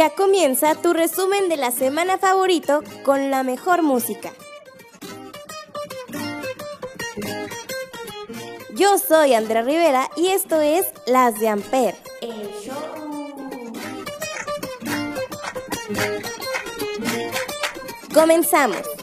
Ya comienza tu resumen de la semana favorito con la mejor música. Yo soy Andrea Rivera y esto es Las de Amper. Comenzamos.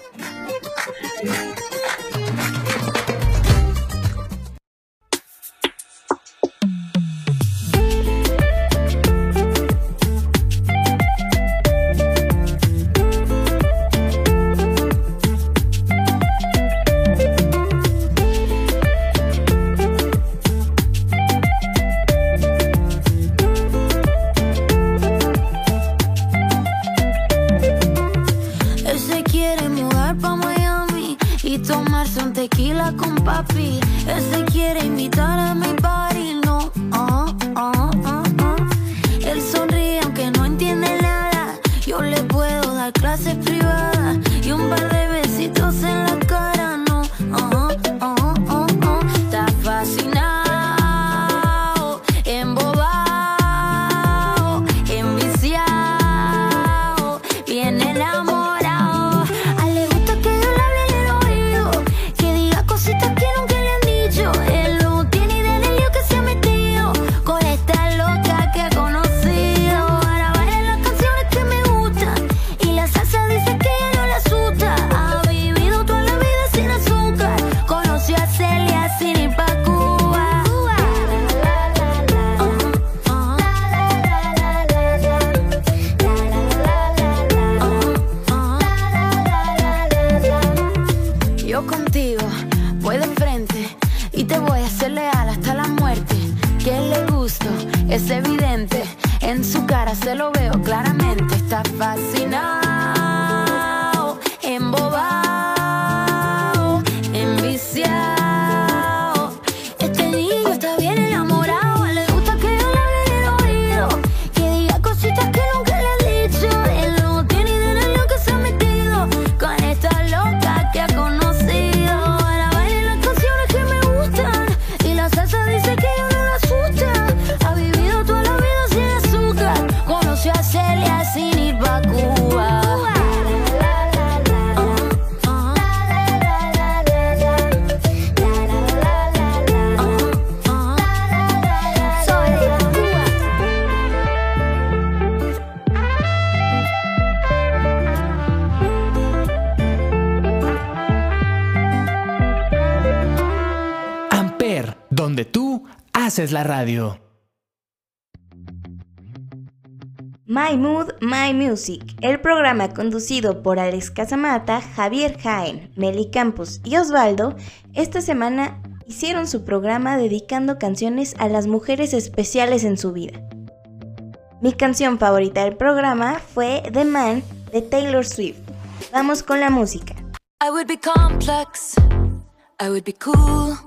clases privadas y un par de besitos en la radio. My Mood, My Music, el programa conducido por Alex Casamata, Javier Jaén, Meli Campos y Osvaldo, esta semana hicieron su programa dedicando canciones a las mujeres especiales en su vida. Mi canción favorita del programa fue The Man de Taylor Swift. Vamos con la música. I would be complex, I would be cool.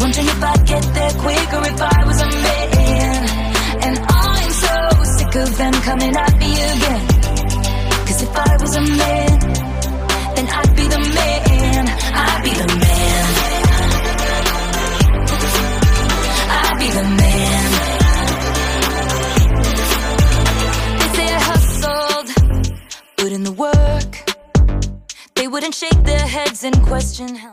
Wondering if I'd get there quicker if I was a man. And I'm so sick of them coming at me again. Cause if I was a man, then I'd be the man. I'd be the man. I'd be the man. They say I hustled, put in the work. They wouldn't shake their heads and question how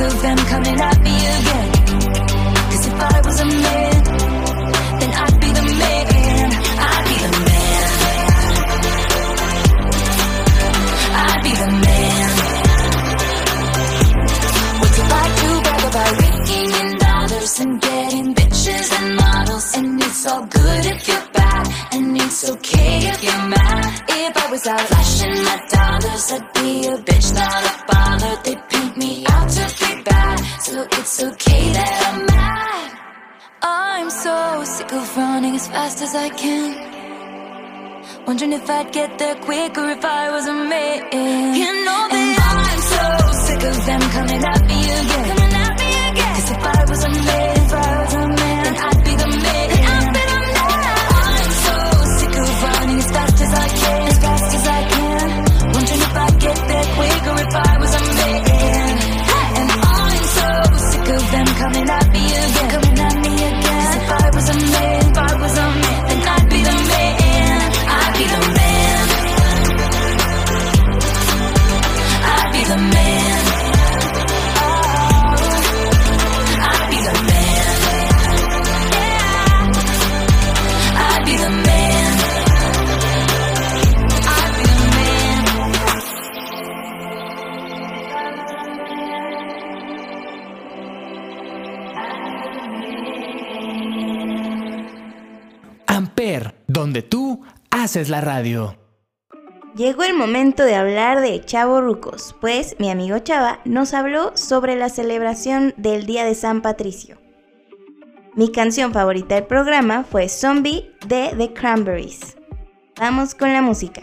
Of them coming at me again. Cause if I was a man, then I'd be the man. I'd be the man. I'd be the man. What's it like to brag about raking in dollars and getting bitches and models? And it's all good if you're and it's okay if you're mad. If I was out flashing my dollars, I'd be a bitch, not a baller. They paint me out to be bad, so it's okay that I'm mad. I'm so sick of running as fast as I can. Wondering if I'd get there quicker if I was a man. You know that I'm so sick of them coming at me again. Coming at me again. Cause if I was a man, haces la radio. Llegó el momento de hablar de Chavo Rucos, pues mi amigo Chava nos habló sobre la celebración del Día de San Patricio. Mi canción favorita del programa fue Zombie de The Cranberries. Vamos con la música.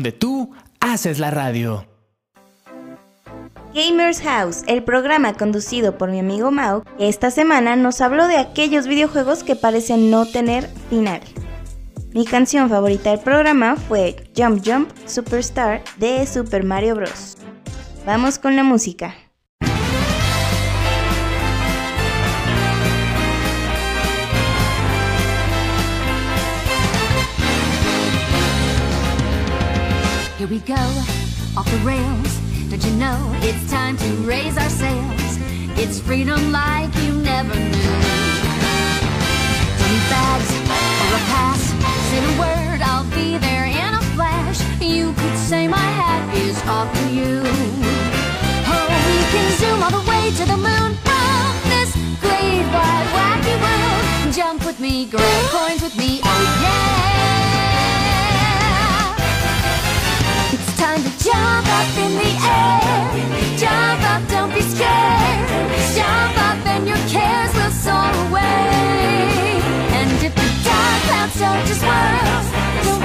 Donde tú haces la radio. Gamers House, el programa conducido por mi amigo Mao, esta semana nos habló de aquellos videojuegos que parecen no tener final. Mi canción favorita del programa fue Jump Jump Superstar de Super Mario Bros. Vamos con la música. We go, off the rails. Don't you know it's time to raise our sails? It's freedom like you never knew. Twenty bags or a pass. Say the word, I'll be there in a flash. You could say my hat is off for you. Oh, we can zoom all the way to the moon swirl, don't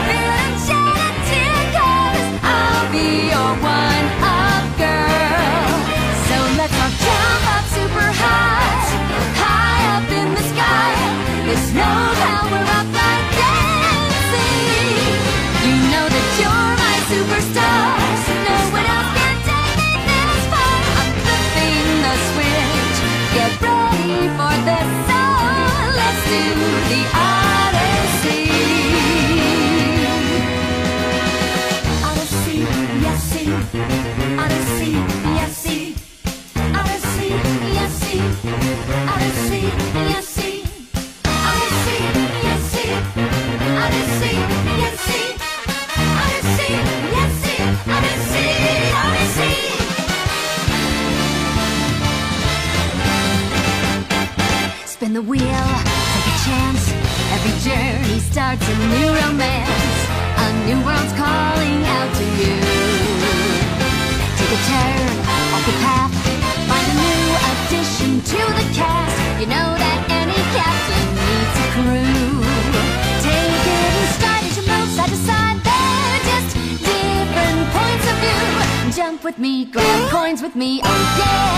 I'll be your one up girl. So let's up super high, high up in the sky. No up like dancing. You know that you're my superstar. No one else can take me this far. I'm flipping the switch. Get ready for let's do the Odyssey. Spin the wheel, take a chance. Every journey starts a new romance. A new world's calling out to you. With me, grab coins with me, oh yeah.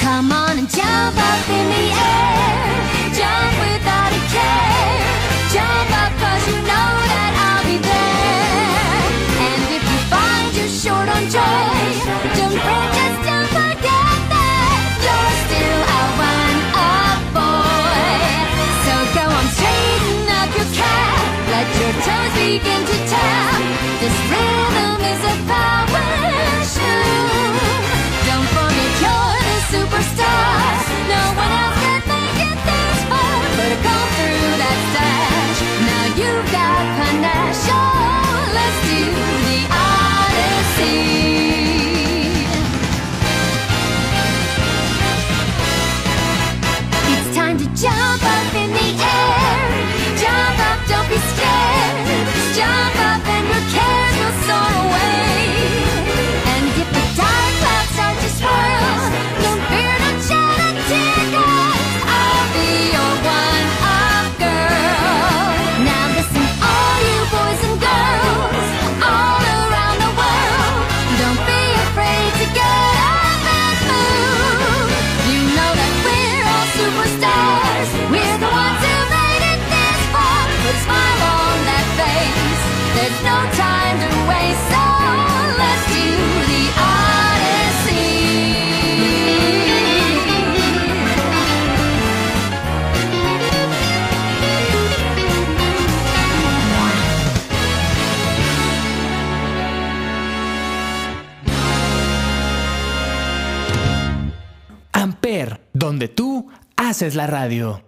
Come on and jump up in the air. Jump without a care. Jump up cause you know that I'll be there. And if you find you're short on joy, don't begin to tap. This rhythm is a power shoe. Don't forget you're the superstar. No one else can make it this far. Better go through that stash. Now you've got panache. Up haces la radio.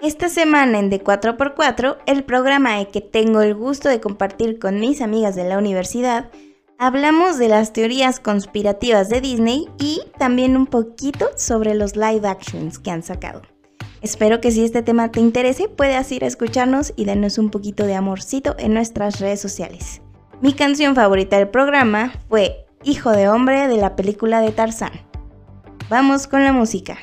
Esta semana en De 4x4, el programa que tengo el gusto de compartir con mis amigas de la universidad, hablamos de las teorías conspirativas de Disney y también un poquito sobre los live actions que han sacado. Espero que si este tema te interese puedas ir a escucharnos y darnos un poquito de amorcito en nuestras redes sociales. Mi canción favorita del programa fue Hijo de Hombre de la película de Tarzán. Vamos con la música.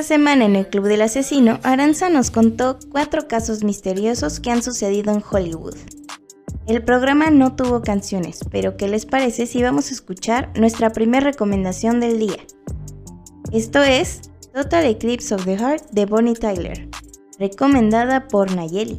Esta semana en el Club del Asesino, Aranza nos contó cuatro casos misteriosos que han sucedido en Hollywood. El programa no tuvo canciones, pero ¿qué les parece si vamos a escuchar nuestra primera recomendación del día? Esto es Total Eclipse of the Heart de Bonnie Tyler, recomendada por Nayeli.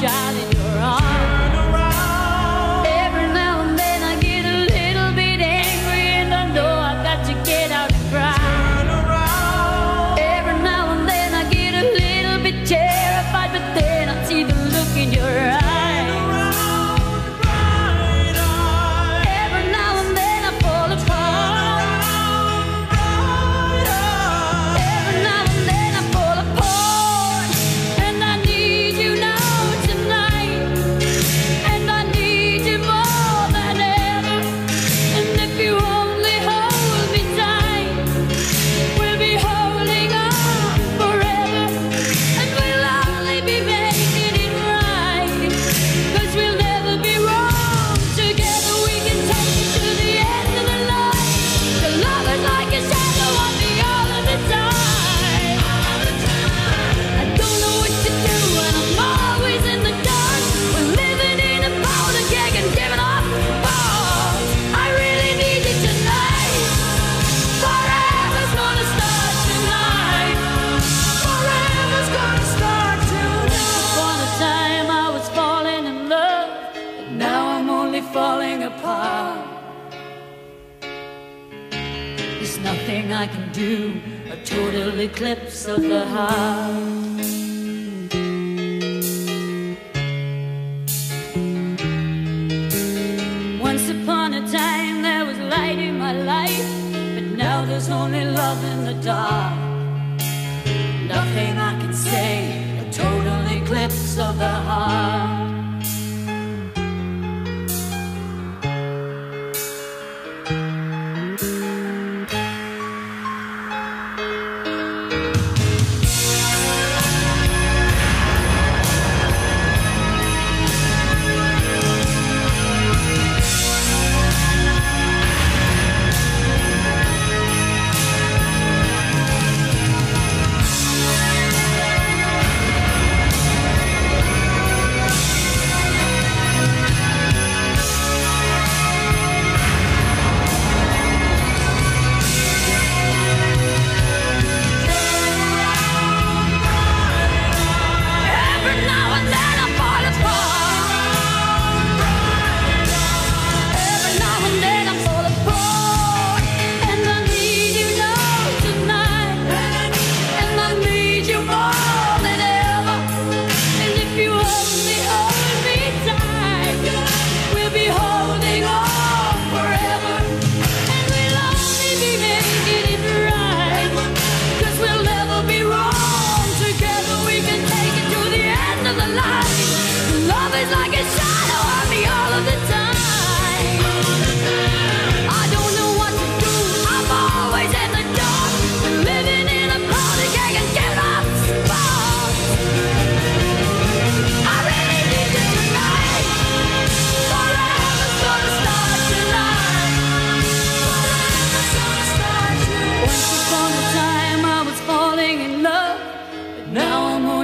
child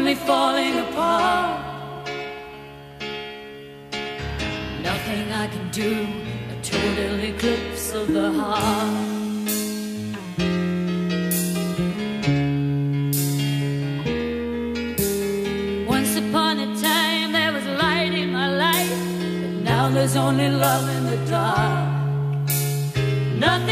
only falling apart. Nothing I can do, a total eclipse of the heart. Once upon a time there was light in my life, but now there's only love in the dark. Nothing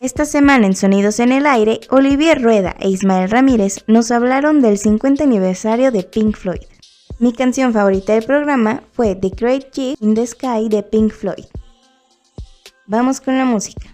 Esta semana en Sonidos en el Aire, Olivier Rueda e Ismael Ramírez nos hablaron del 50 aniversario de Pink Floyd. Mi canción favorita del programa fue The Great Gig in the Sky de Pink Floyd. Vamos con la música.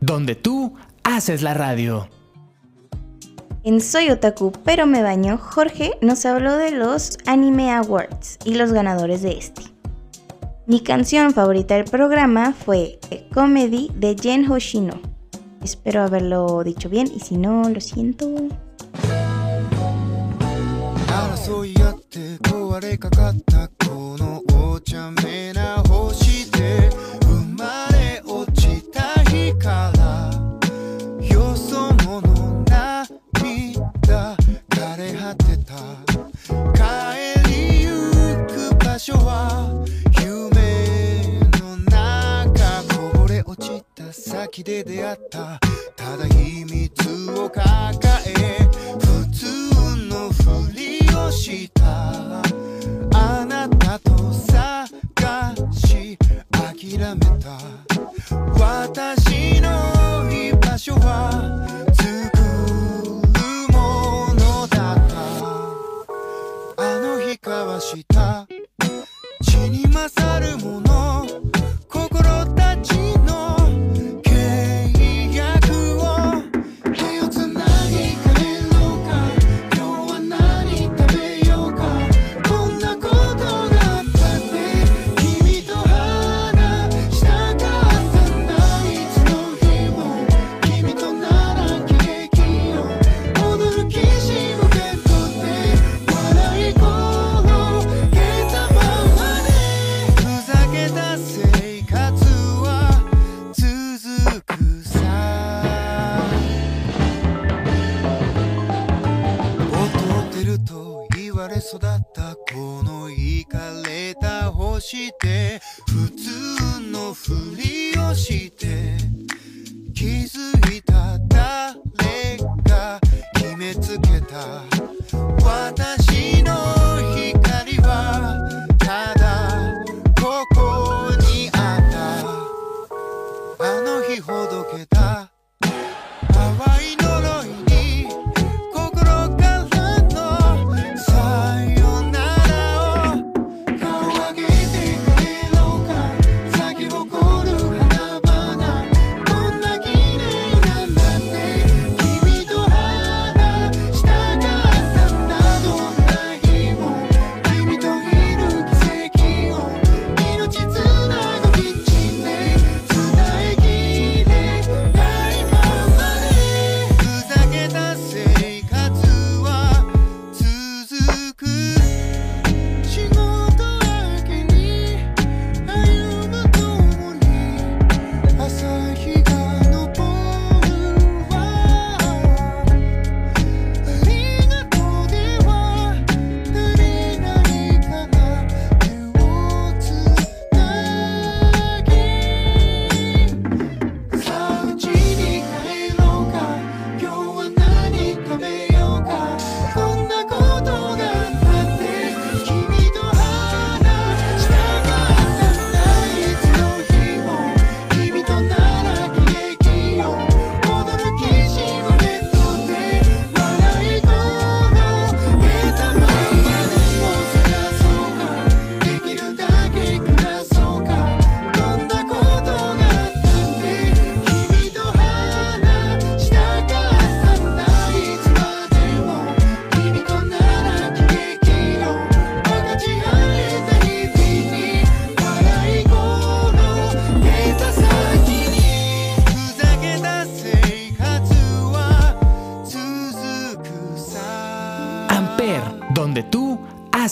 Donde tú haces la radio. En Soy Otaku, pero me baño, Jorge nos habló de los Anime Awards y los ganadores de este. Mi canción favorita del programa fue Comedy de Jen Hoshino. Espero haberlo dicho bien y si no, lo siento. 先で出会った。ただ秘密を抱え普通のふりをして。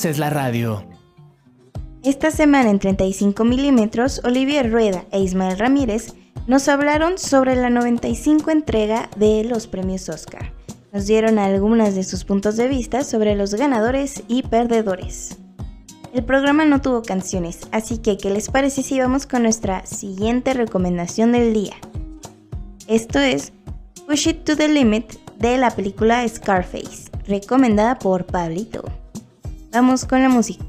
Es la radio. Esta semana en 35 milímetros, Olivier Rueda e Ismael Ramírez nos hablaron sobre la 95 entrega de los premios Oscar. Nos dieron algunas de sus puntos de vista sobre los ganadores y perdedores. El programa no tuvo canciones, así que ¿qué les parece si vamos con nuestra siguiente recomendación del día? Esto es Push It to the Limit de la película Scarface, recomendada por Pablito. Vamos con la música.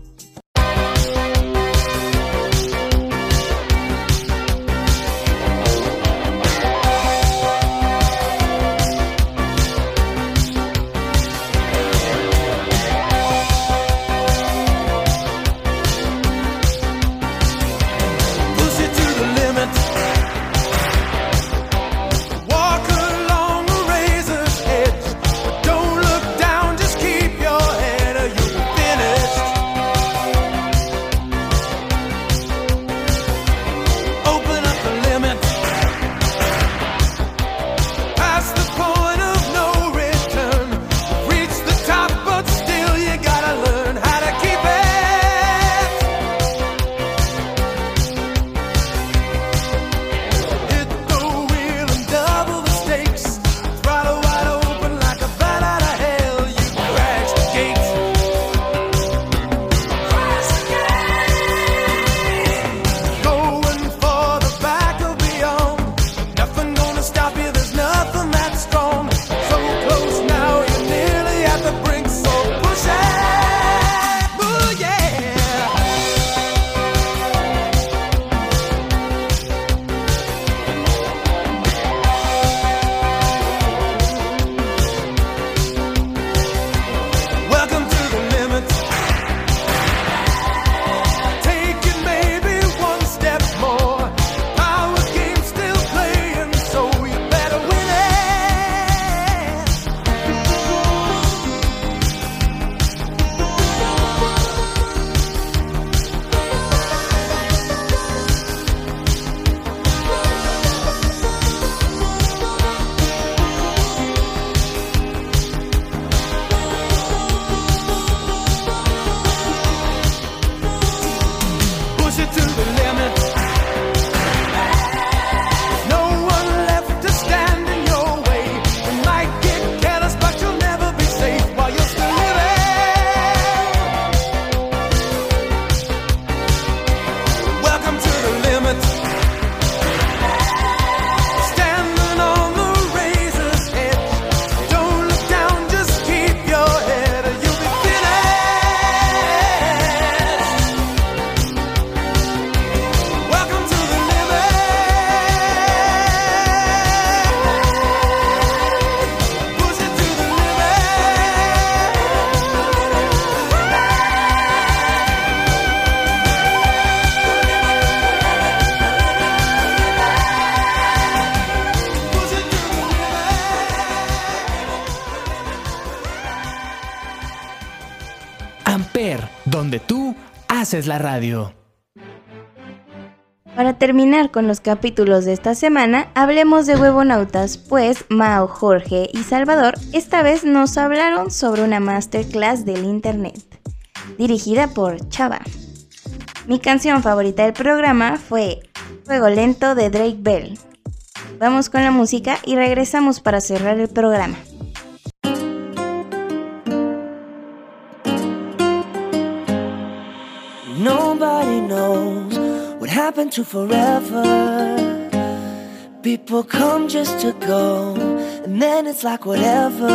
Haces la radio. Para terminar con los capítulos de esta semana, hablemos de huevonautas, pues Mao, Jorge y Salvador esta vez nos hablaron sobre una masterclass del internet, dirigida por Chava. Mi canción favorita del programa fue Fuego Lento de Drake Bell. Vamos con la música y regresamos para cerrar el programa. What happened to forever. People come just to go, and then it's like whatever.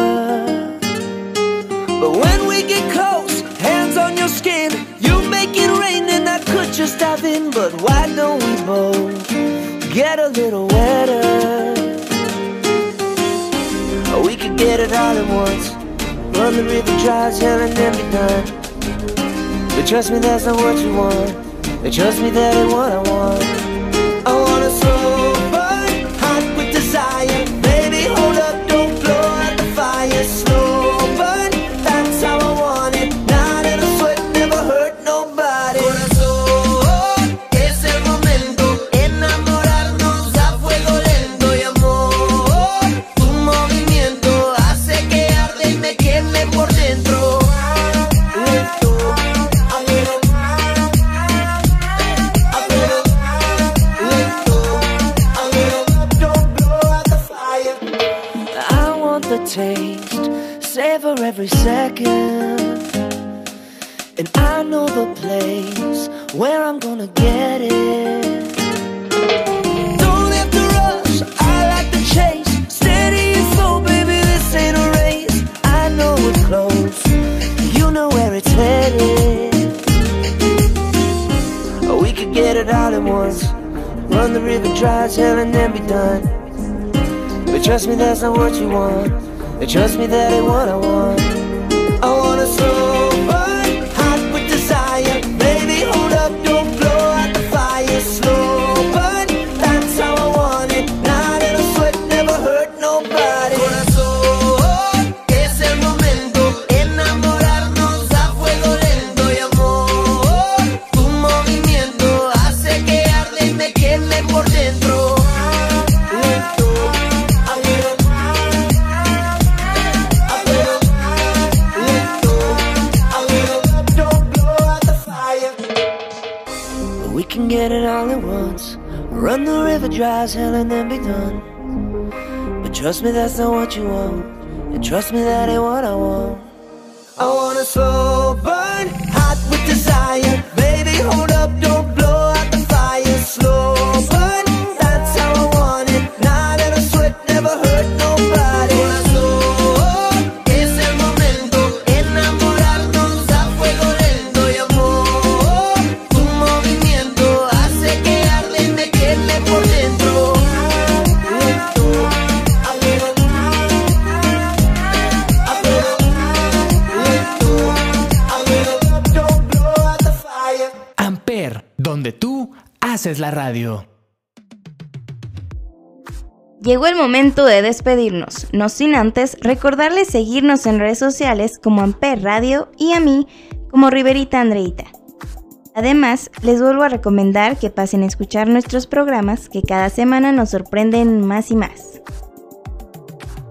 But when we get close, hands on your skin, you make it rain, and I could just dive in. But why don't we both get a little wetter? Or we could get it all at once. Run the river dry as hell and then be done. But trust me, that's not what you want. But trust me, that ain't what I want. Not what you want. Trust me, that ain't what I want. Dry as hell and then be done. But trust me, that's not what you want. And trust me, that ain't what I want. I want a slow burn, hot with desire. Baby, hold up, Es la radio. Llegó el momento de despedirnos, no sin antes recordarles seguirnos en redes sociales como Amper Radio y a mí como Riverita Andreita. Además, les vuelvo a recomendar que pasen a escuchar nuestros programas que cada semana nos sorprenden más y más.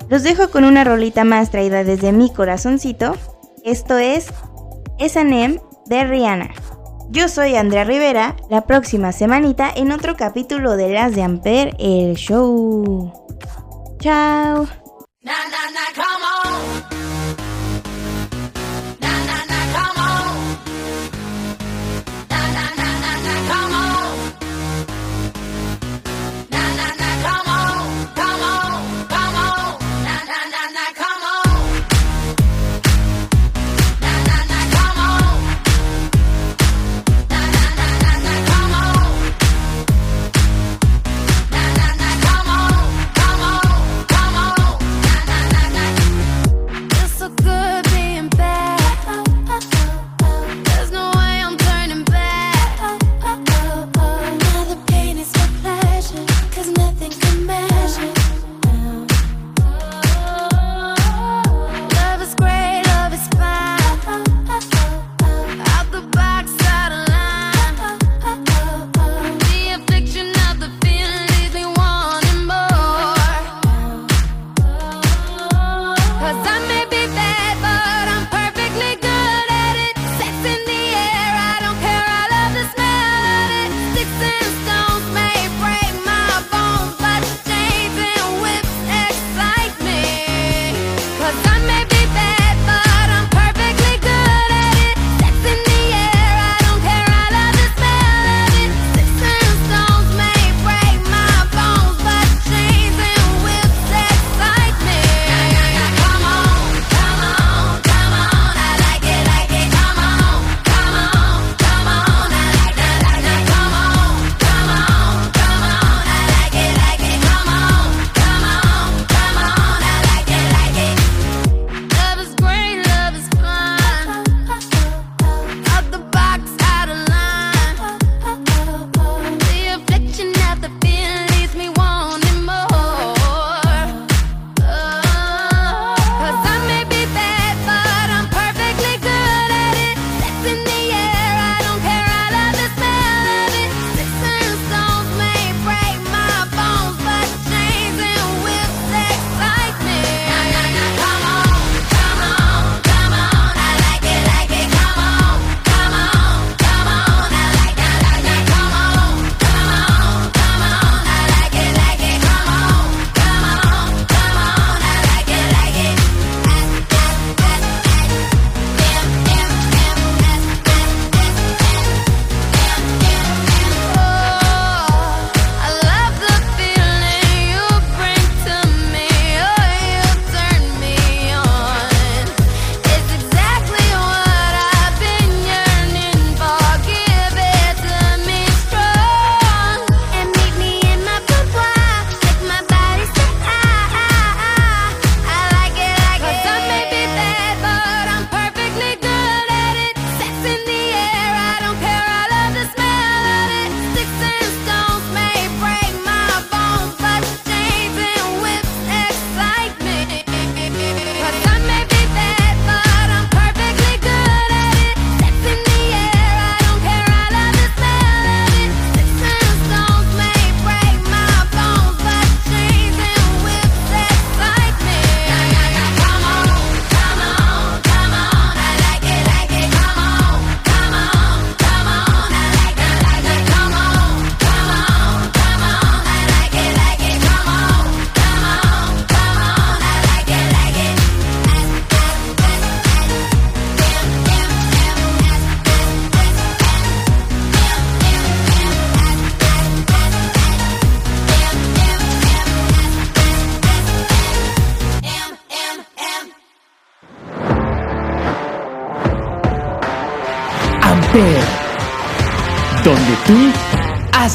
Los dejo con una rolita más traída desde mi corazoncito. Esto es Esanem de Rihanna. Yo soy Andrea Rivera, la próxima semanita en otro capítulo de Las de Amper, el show. Chao.